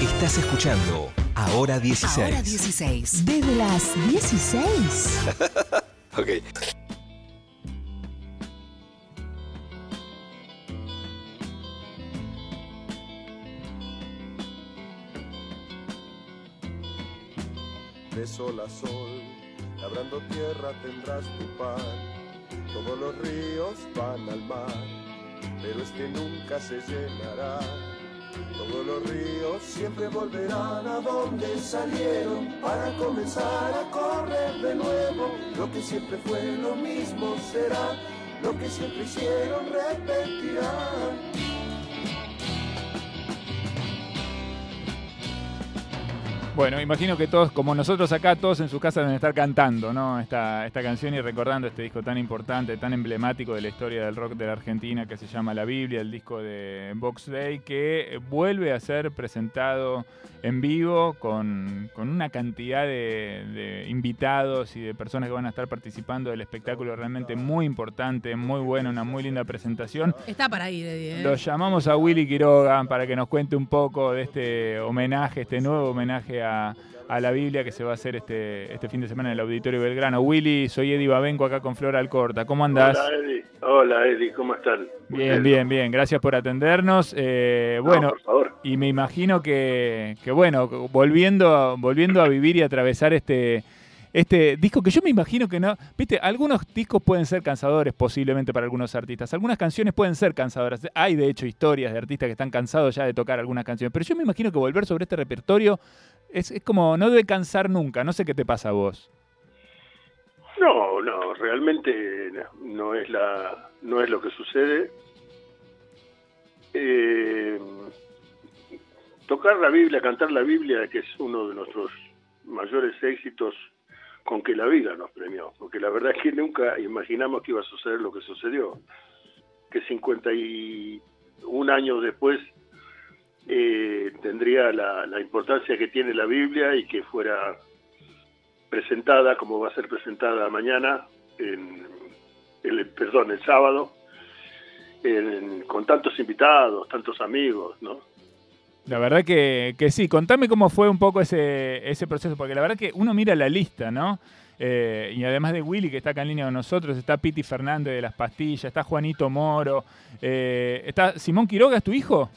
Estás escuchando Ahora 16. Ahora 16. Desde las 16. ok. de sol a sol, labrando tierra tendrás tu pan. Todos los ríos van al mar, pero este nunca se llenará. Todos los ríos siempre volverán a donde salieron para comenzar a correr de nuevo. Lo que siempre fue lo mismo será, lo que siempre hicieron repetirán. Bueno, imagino que todos, como nosotros acá, todos en sus casas deben estar cantando, ¿no? Esta, esta canción y recordando este disco tan importante, tan emblemático de la historia del rock de la Argentina que se llama La Biblia, el disco de Box Day, que vuelve a ser presentado en vivo con, con una cantidad de, de invitados y de personas que van a estar participando del espectáculo realmente muy importante, muy bueno, una muy linda presentación. Está para ir, Eddie. ¿eh? Lo llamamos a Willy Quiroga para que nos cuente un poco de este homenaje, este nuevo homenaje a, a la Biblia que se va a hacer este, este fin de semana en el Auditorio Belgrano. Willy, soy Eddie Babenco acá con Flor Alcorta. ¿Cómo andás? Hola Eddie, hola Eddie, ¿cómo están? Bien, Ustedes? bien, bien. Gracias por atendernos. Eh, No, bueno, por favor. y me imagino que, que, bueno, volviendo, volviendo a vivir y atravesar este, este disco que yo me imagino que no, viste, algunos discos pueden ser cansadores posiblemente para algunos artistas, algunas canciones pueden ser cansadoras, hay de hecho historias de artistas que están cansados ya de tocar algunas canciones, pero yo me imagino que volver sobre este repertorio es, es como, no debe cansar nunca, no sé qué te pasa a vos. No, no, realmente no es la, no es lo que sucede. Eh, tocar la Biblia, cantar la Biblia, que es uno de nuestros mayores éxitos con que la vida nos premió, porque la verdad es que nunca imaginamos que iba a suceder lo que sucedió, que 51 años después eh, tendría la, importancia que tiene la Biblia y que fuera presentada como va a ser presentada mañana, en el, perdón, el sábado, en- con tantos invitados, tantos amigos, ¿no? La verdad que, que sí, contame cómo fue un poco ese, ese proceso, porque la verdad que uno mira la lista, ¿no? Eh, y además de Willy, que está acá en línea con nosotros, está Piti Fernández de las pastillas, está Juanito Moro, eh, está Simón Quiroga, ¿es tu hijo?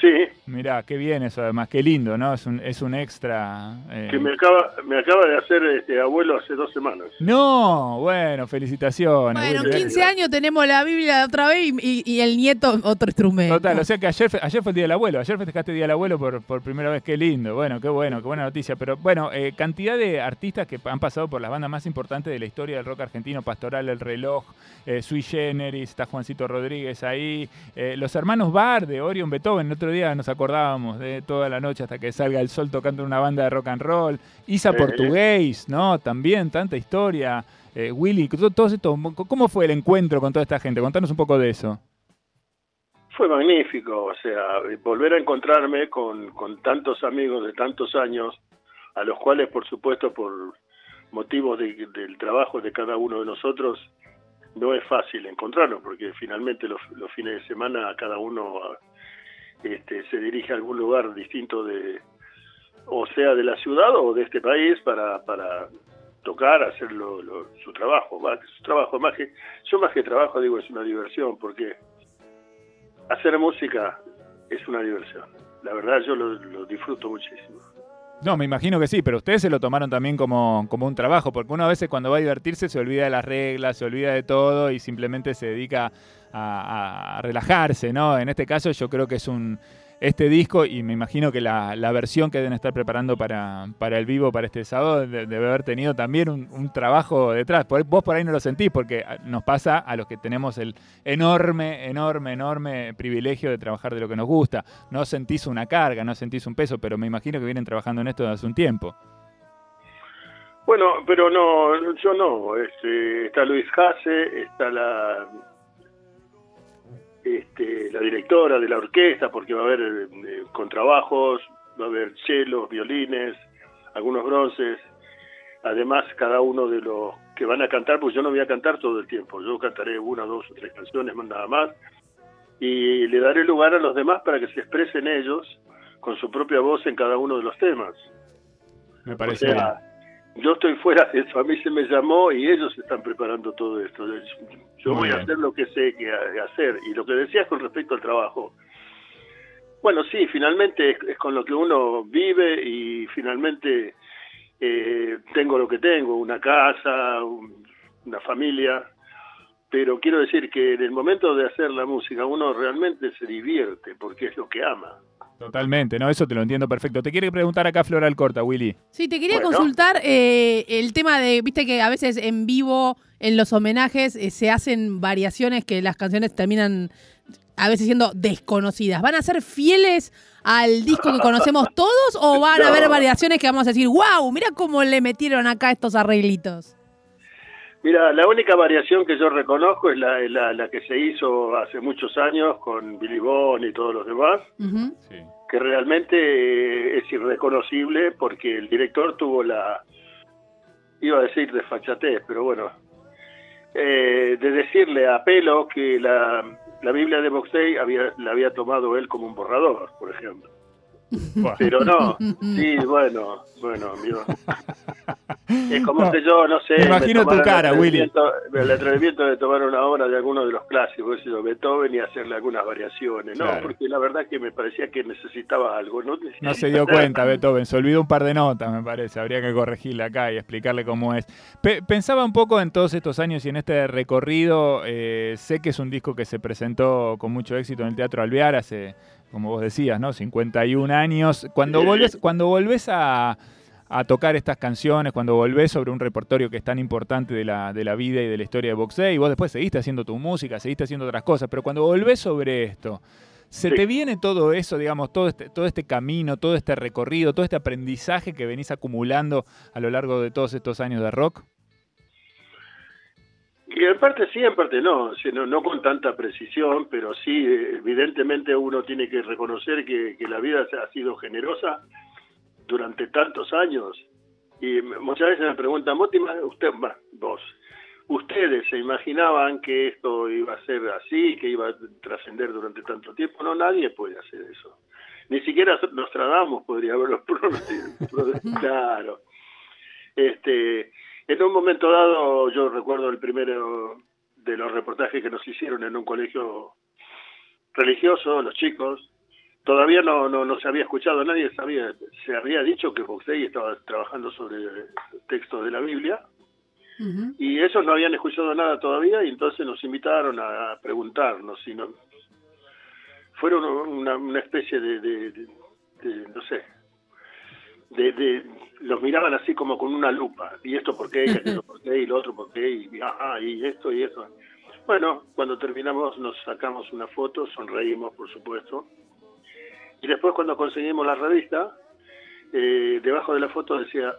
Sí, Mirá, qué bien eso además, qué lindo, ¿no? Es un, es un extra. eh. que me acaba, me acaba de hacer este abuelo hace dos semanas. No, bueno, felicitaciones. Bueno, Willy. 15 años tenemos la Biblia otra vez y, y- y el nieto otro instrumento. Total, o sea que ayer, ayer fue el Día del Abuelo, ayer festejaste el Día del Abuelo por, por primera vez, qué lindo, bueno, qué bueno, qué buena noticia. Pero bueno, eh, cantidad de artistas que han pasado por las bandas más importantes de la historia del rock argentino, Pastoral, El Reloj, eh, Sui Generis, está Juancito Rodríguez ahí, eh, los hermanos Bar de Orion Beethoven, el otro día nos acordábamos de toda la noche hasta que salga el sol tocando en una banda de rock and roll, Isa Eh. Portugués, ¿no? También, tanta historia. Eh, Willy, to- todo esto, ¿cómo fue el encuentro con toda esta gente? Contanos un poco de eso. Fue magnífico, o sea, volver a encontrarme con, con tantos amigos de tantos años, a los cuales, por supuesto, por motivos de- del trabajo de cada uno de nosotros, no es fácil encontrarlos, porque finalmente los, los fines de semana cada uno este, se dirige a algún lugar distinto de, o sea, de la ciudad o de este país para, para tocar, hacer lo- lo- su trabajo, su trabajo, más que, yo más que trabajo digo es una diversión, porque hacer música es una diversión. La verdad yo lo, lo disfruto muchísimo. No, me imagino que sí, pero ustedes se lo tomaron también como, como un trabajo, porque uno a veces cuando va a divertirse se olvida de las reglas, se olvida de todo y simplemente se dedica a, relajarse, ¿no? En este caso yo creo que es un este disco y me imagino que la, la versión que deben estar preparando para, para el vivo, para este sábado, de- debe haber tenido también un, trabajo detrás. Vos por ahí no lo sentís, porque ah, nos pasa a los que tenemos el enorme, enorme, enorme privilegio de trabajar de lo que nos gusta. No sentís una carga, no sentís un peso, pero me imagino que vienen trabajando en esto desde hace un tiempo. Bueno, pero no, yo no. Este, está Luis Jase, está la este, la directora de la orquesta, porque va a haber eh, contrabajos, va a haber chelos, violines, algunos bronces. Además, cada uno de los que van a cantar, pues yo no voy a cantar todo el tiempo, yo cantaré una, dos o tres canciones, más nada más, y le daré lugar a los demás para que se expresen ellos con su propia voz en cada uno de los temas. Me O parece yo estoy fuera de eso, a mí se me llamó y ellos están preparando todo esto. Yo Muy voy a hacer lo que sé que ha- hacer. Y lo que decías con respecto al trabajo, bueno, sí, finalmente es, es con lo que uno vive y finalmente eh, tengo lo que tengo, una casa, un- una familia, pero quiero decir que en el momento de hacer la música uno realmente se divierte porque es lo que ama. Totalmente, ¿no? Eso te lo entiendo perfecto. Te quiere preguntar acá Floral Corta, Willy. Sí, te quería Bueno. consultar eh, el tema de, viste que a veces en vivo, en los homenajes, eh, se hacen variaciones que las canciones terminan a veces siendo desconocidas. ¿Van a ser fieles al disco que conocemos todos o van a haber variaciones que vamos a decir, wow, mira cómo le metieron acá estos arreglitos? Mira, la única variación que yo reconozco es la, la, la que se hizo hace muchos años con Billy Bond y todos los demás. Sí. que realmente eh, es irreconocible porque el director tuvo la, iba a decir desfachatez, pero bueno, eh, de decirle a Pelo que la, la Biblia de Box Day había, la había tomado él como un borrador, por ejemplo. Pero no, sí, bueno, bueno, amigo. Es como No. que yo, no sé. Me imagino tu tomara el cara, Willy. El atrevimiento de tomar una obra de alguno de los clásicos, yo, Beethoven, y hacerle algunas variaciones. No, Claro. porque la verdad que me parecía que necesitaba algo. No, No se dio cuenta, Beethoven. Se olvidó un par de notas, me parece. Habría que corregirle acá y explicarle cómo es. Pe- pensaba un poco en todos estos años y en este recorrido. eh, sé que es un disco que se presentó con mucho éxito en el Teatro Alvear hace, como vos decías, ¿no? 51 años. Cuando volvés, cuando volvés a, a tocar estas canciones, cuando volvés sobre un repertorio que es tan importante de la, de la vida y de la historia de Box Day, y vos después seguiste haciendo tu música, seguiste haciendo otras cosas, pero cuando volvés sobre esto, ¿Se Sí. te viene todo eso, digamos, todo este, todo este camino, todo este recorrido, todo este aprendizaje que venís acumulando a lo largo de todos estos años de rock? Y en parte sí, en parte no, no, no con tanta precisión, pero sí, evidentemente uno tiene que reconocer que, que la vida ha sido generosa durante tantos años. Y muchas veces me preguntan, ¿vos te ima- usted, vos, ustedes se imaginaban que esto iba a ser así, que iba a trascender durante tanto tiempo? No, nadie puede hacer eso. Ni siquiera Nostradamus podría haberlo pronosticado. Claro. Este, en un momento dado, yo recuerdo el primero de los reportajes que nos hicieron en un colegio religioso, los chicos, todavía no, no, no se había escuchado, nadie sabía, se había dicho que Boxey estaba trabajando sobre textos de la Biblia, y ellos no habían escuchado nada todavía, y entonces nos invitaron a preguntarnos si no... Fueron una, una especie de, de- de- de, no sé, de, de- los miraban así como con una lupa, y esto por qué, y aquello por qué, y lo otro por qué, y, ajá, y esto y eso. Bueno, cuando terminamos nos sacamos una foto, sonreímos por supuesto, y después cuando conseguimos la revista, eh, debajo de la foto decía,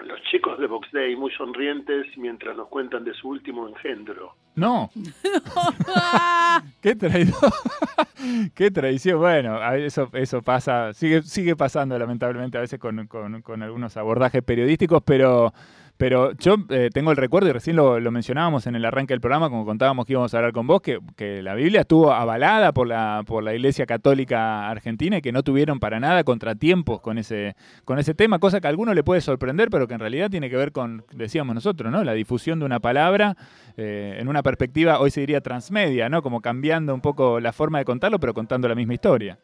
los chicos de Box Day muy sonrientes mientras nos cuentan de su último engendro. No. Qué traidor. Qué traición. Bueno, a- eso, eso pasa, sigue, sigue pasando lamentablemente a veces con, con- con algunos abordajes periodísticos, pero, pero yo eh, tengo el recuerdo, y recién lo, mencionábamos en el arranque del programa, como contábamos que íbamos a hablar con vos, que, que la Biblia estuvo avalada por la, por la Iglesia Católica Argentina y que no tuvieron para nada contratiempos con ese, con ese tema, cosa que a alguno le puede sorprender, pero que en realidad tiene que ver con, decíamos nosotros, ¿no? La difusión de una palabra eh, en una perspectiva, hoy se diría transmedia, ¿no? Como cambiando un poco la forma de contarlo, pero contando la misma historia.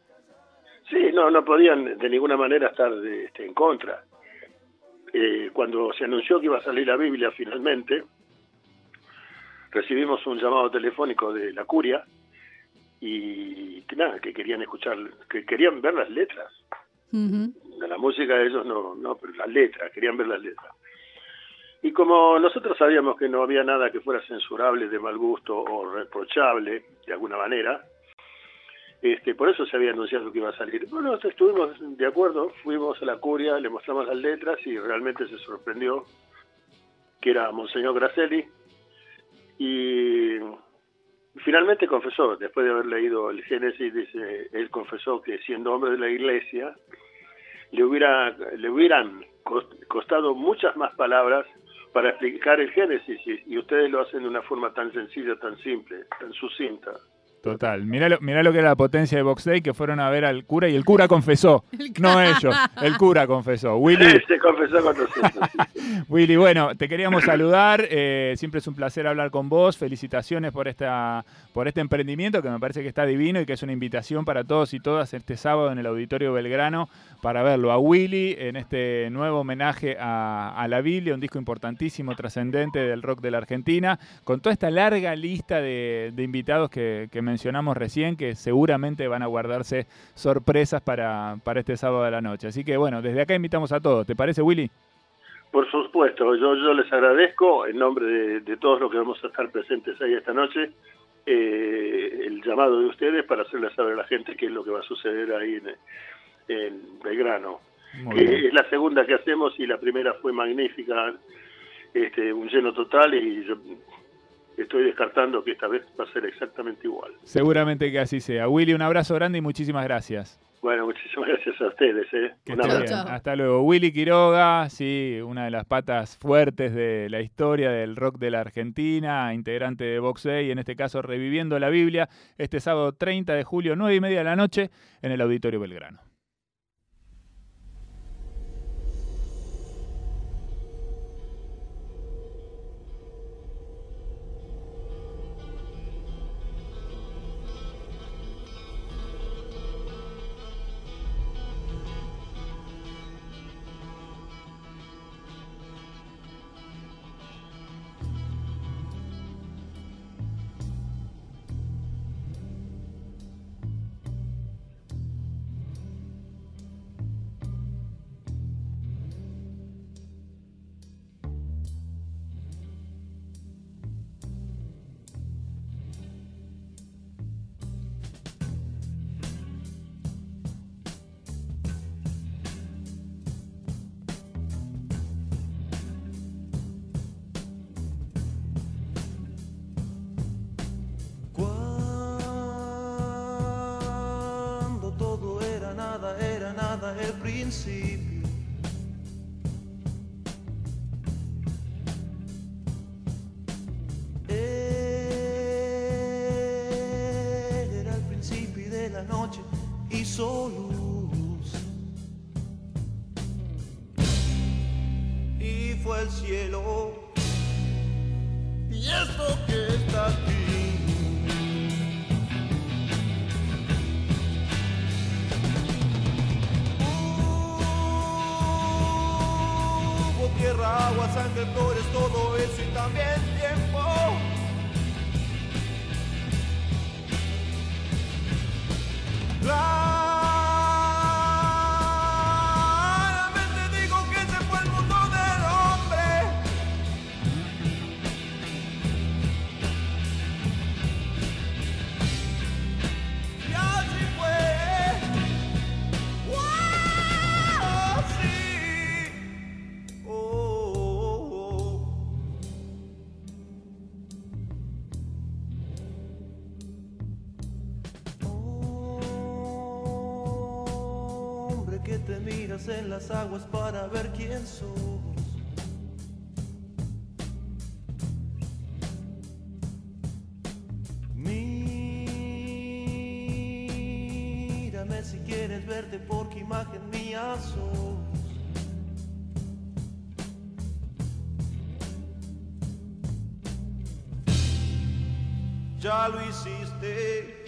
Sí, no, no podían de ninguna manera estar este, en contra. Eh, cuando se anunció que iba a salir la Biblia finalmente, recibimos un llamado telefónico de la curia y que nada, que querían escuchar, que querían ver las letras. De la música de ellos no, no, pero las letras, querían ver las letras. Y como nosotros sabíamos que no había nada que fuera censurable, de mal gusto o reprochable de alguna manera, este, por eso se había anunciado que iba a salir. Bueno, estuvimos de acuerdo, fuimos a la curia, le mostramos las letras y realmente se sorprendió que era Monseñor Gracelli. Y finalmente confesó, después de haber leído el Génesis, dice, él confesó que siendo hombre de la iglesia, le, hubiera, le hubieran cos- costado muchas más palabras para explicar el Génesis y ustedes lo hacen de una forma tan sencilla, tan simple, tan sucinta. Total. Mirá lo, mirá lo que era la potencia de Box Day, que fueron a ver al cura y el cura confesó. No ellos, el cura confesó. Willy, Se confesó con nosotros. Willy, bueno, te queríamos saludar. eh, siempre es un placer hablar con vos. Felicitaciones por esta, por este emprendimiento que me parece que está divino y que es una invitación para todos y todas este sábado en el Auditorio Belgrano para verlo a Willy en este nuevo homenaje a, a la Biblia, un disco importantísimo, trascendente del rock de la Argentina, con toda esta larga lista de, de invitados que, que mencionamos recién, que seguramente van a guardarse sorpresas para, para este sábado de la noche. Así que bueno, desde acá invitamos a todos. ¿Te parece, Willy? Por supuesto, yo, yo les agradezco en nombre de, de todos los que vamos a estar presentes ahí esta noche eh, el llamado de ustedes para hacerles saber a la gente qué es lo que va a suceder ahí en, en Belgrano. Bien. es la segunda que hacemos y la primera fue magnífica, este, un lleno total y yo estoy descartando que esta vez va a ser exactamente igual. Seguramente que así sea. Willy, un abrazo grande y muchísimas gracias. Bueno, muchísimas gracias a ustedes. ¿eh? Que Un estés abrazo. bien. Hasta luego. Willy Quiroga, sí, una de las patas fuertes de la historia del rock de la Argentina, integrante de Vox Day, en este caso reviviendo la Biblia, este sábado 30 de julio, 9 y media de la noche, en el Auditorio Belgrano. Nada, el principio. Agua, sangre, flores, todo eso y también tiempo. Que te miras en las aguas para ver quién sos. Mírame si quieres verte porque imagen mía sos. Ya lo hiciste,